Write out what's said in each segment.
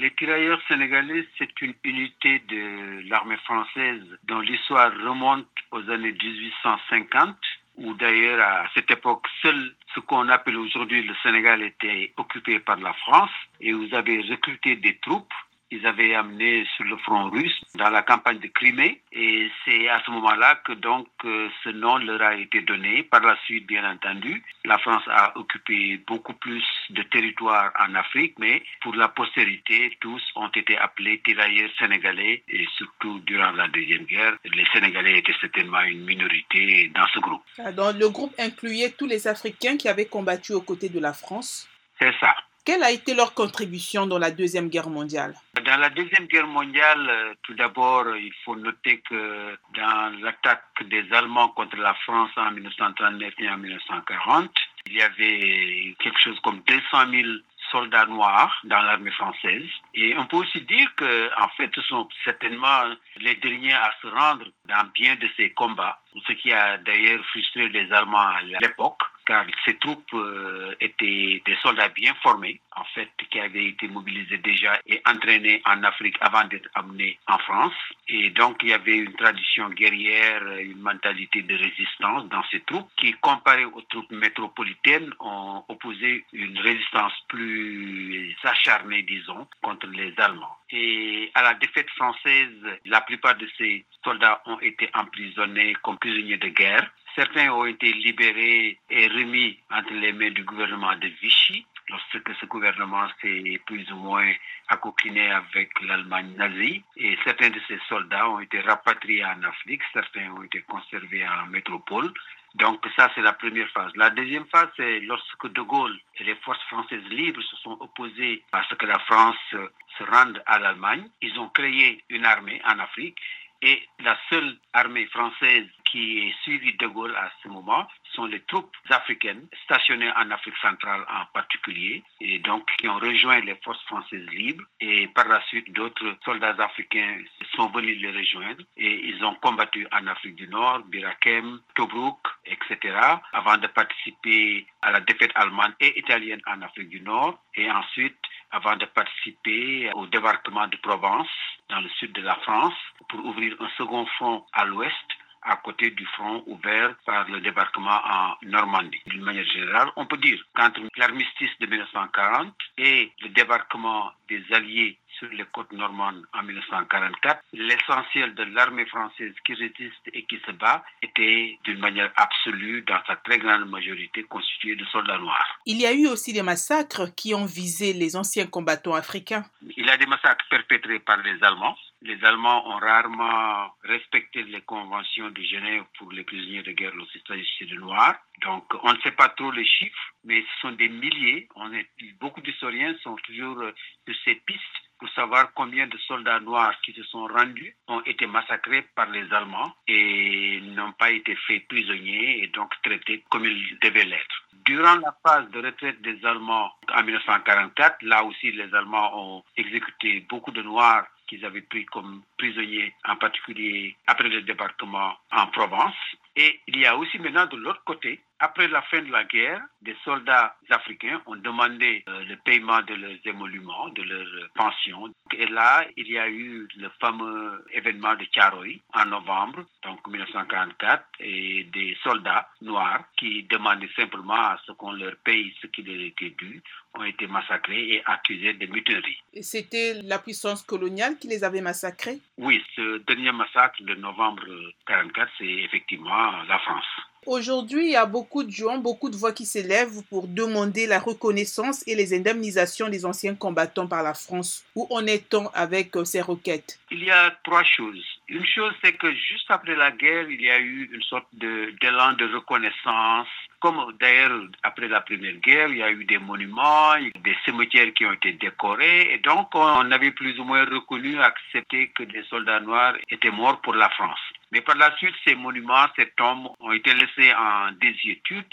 Les tirailleurs sénégalais, c'est une unité de l'armée française dont l'histoire remonte aux années 1850 où d'ailleurs à cette époque, seul ce qu'on appelle aujourd'hui le Sénégal était occupé par la France et vous avez recruté des troupes ils avaient amené sur le front russe dans la campagne de Crimée et c'est à ce moment-là que donc euh, ce nom leur a été donné. Par la suite, bien entendu, la France a occupé beaucoup plus de territoire en Afrique, mais pour la postérité, tous ont été appelés tirailleurs sénégalais et surtout durant la Deuxième Guerre, les Sénégalais étaient certainement une minorité dans ce groupe. Donc le groupe incluait tous les Africains qui avaient combattu aux côtés de la France? C'est ça. Quelle a été leur contribution dans la Deuxième Guerre mondiale? Dans la Deuxième Guerre mondiale, euh, tout d'abord, il faut noter que dans l'attaque des Allemands contre la France en 1939 et en 1940, il y avait quelque chose comme 200 000 soldats noirs dans l'armée française. Et on peut aussi dire que, en fait, ce sont certainement les derniers à se rendre dans bien de ces combats, ce qui a d'ailleurs frustré les Allemands à l'époque car ces troupes euh, étaient des soldats bien formés, en fait, qui avaient été mobilisés déjà et entraînés en Afrique avant d'être amenés en France. Et donc, il y avait une tradition guerrière, une mentalité de résistance dans ces troupes qui, comparées aux troupes métropolitaines, ont opposé une résistance plus acharnée, disons, contre les Allemands. Et à la défaite française, la plupart de ces soldats ont été emprisonnés comme prisonniers de guerre. Certains ont été libérés et remis entre les mains du gouvernement de Vichy, lorsque ce gouvernement s'est plus ou moins accoquiné avec l'Allemagne nazie. Et certains de ces soldats ont été rapatriés en Afrique, certains ont été conservés en métropole. Donc ça, c'est la première phase. La deuxième phase, c'est lorsque De Gaulle et les forces françaises libres se sont opposées à ce que la France se rende à l'Allemagne. Ils ont créé une armée en Afrique et la seule armée française qui est suivie de Gaulle à ce moment sont les troupes africaines stationnées en Afrique centrale en particulier et donc qui ont rejoint les forces françaises libres et par la suite d'autres soldats africains sont venus les rejoindre et ils ont combattu en Afrique du Nord, Birakem, Tobruk, etc. avant de participer à la défaite allemande et italienne en Afrique du Nord et ensuite avant de participer au débarquement de Provence dans le sud de la France pour ouvrir un second front à l'ouest à côté du front ouvert par le débarquement en Normandie. D'une manière générale, on peut dire qu'entre l'armistice de 1940 et le débarquement des Alliés sur les côtes normandes en 1944, l'essentiel de l'armée française qui résiste et qui se bat était d'une manière absolue, dans sa très grande majorité, constituée de soldats noirs. Il y a eu aussi des massacres qui ont visé les anciens combattants africains. Il y a des massacres perpétrés par les Allemands. Les Allemands ont rarement respecté les conventions de Genève pour les prisonniers de guerre s'agissait de Noirs. Donc, on ne sait pas trop les chiffres, mais ce sont des milliers. On est, beaucoup d'historiens sont toujours de ces pistes pour savoir combien de soldats noirs qui se sont rendus ont été massacrés par les Allemands et n'ont pas été faits prisonniers et donc traités comme ils devaient l'être. Durant la phase de retraite des Allemands en 1944, là aussi les Allemands ont exécuté beaucoup de Noirs qu'ils avaient pris comme prisonniers, en particulier après le débarquement en Provence. Et il y a aussi maintenant de l'autre côté, après la fin de la guerre, des soldats africains ont demandé euh, le paiement de leurs émoluments, de leurs pensions. Et là, il y a eu le fameux événement de Tcharoy en novembre, donc 1944, et des soldats noirs qui demandaient simplement à ce qu'on leur paye ce qui leur était dû, ont été massacrés et accusés de mutinerie. Et c'était la puissance coloniale qui les avait massacrés? Oui, ce dernier massacre de novembre 1944, c'est effectivement la France. Aujourd'hui, il y a beaucoup de gens, beaucoup de voix qui s'élèvent pour demander la reconnaissance et les indemnisations des anciens combattants par la France. Où en est-on avec euh, ces requêtes? Il y a trois choses. Une chose, c'est que juste après la guerre, il y a eu une sorte d'élan de, reconnaissance. Comme d'ailleurs, après la Première Guerre, il y a eu des monuments, des cimetières qui ont été décorés. Et donc, on avait plus ou moins reconnu, accepté que des soldats noirs étaient morts pour la France. Mais par la suite, ces monuments, ces tombes ont été laissés en désuétude,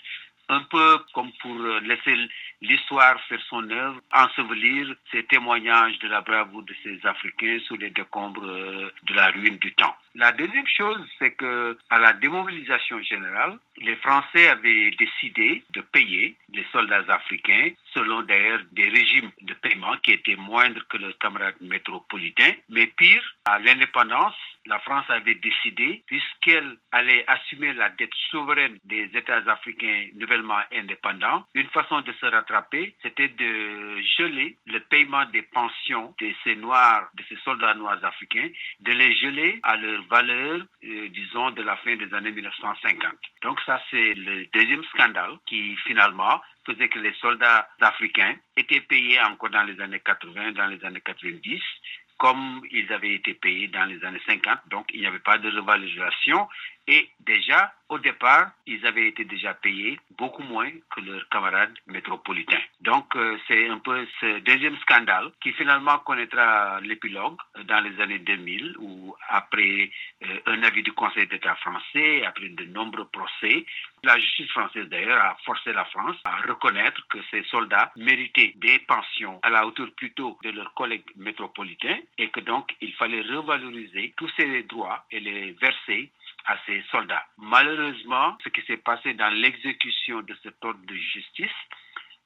un peu comme pour laisser l'histoire faire son œuvre, ensevelir ces témoignages de la bravoure de ces Africains sous les décombres de la ruine du temps. La deuxième chose, c'est que à la démobilisation générale, les Français avaient décidé de payer les soldats africains selon d'ailleurs des régimes de paiement qui étaient moindres que leurs camarades métropolitains. Mais pire, à l'indépendance, la France avait décidé, puisqu'elle allait assumer la dette souveraine des États africains nouvellement indépendants, une façon de se rattraper, c'était de geler le paiement des pensions de ces noirs, de ces soldats noirs africains, de les geler à leur valeur, euh, disons, de la fin des années 1950. Donc ça, c'est le deuxième scandale qui finalement faisait que les soldats africains étaient payés encore dans les années 80, dans les années 90, comme ils avaient été payés dans les années 50. Donc, il n'y avait pas de revalorisation. Et déjà, au départ, ils avaient été déjà payés beaucoup moins que leurs camarades métropolitains. Donc, euh, c'est un peu ce deuxième scandale qui finalement connaîtra l'épilogue dans les années 2000, où après euh, un avis du Conseil d'État français, après de nombreux procès, la justice française d'ailleurs a forcé la France à reconnaître que ces soldats méritaient des pensions à la hauteur plutôt de leurs collègues métropolitains et que donc il fallait revaloriser tous ces droits et les verser à ces soldats. Malheureusement, ce qui s'est passé dans l'exécution de cet ordre de justice,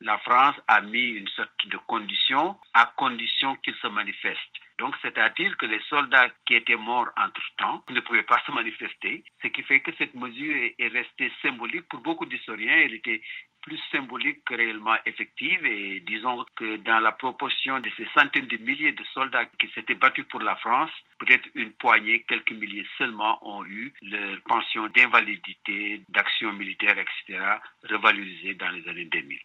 la France a mis une sorte de condition à condition qu'ils se manifestent. Donc, c'est-à-dire que les soldats qui étaient morts entre-temps ne pouvaient pas se manifester, ce qui fait que cette mesure est restée symbolique pour beaucoup d'historiens. Elle était plus symbolique que réellement effective et disons que dans la proportion de ces centaines de milliers de soldats qui s'étaient battus pour la France, peut-être une poignée, quelques milliers seulement ont eu leur pension d'invalidité, d'action militaire, etc., revalorisée dans les années 2000.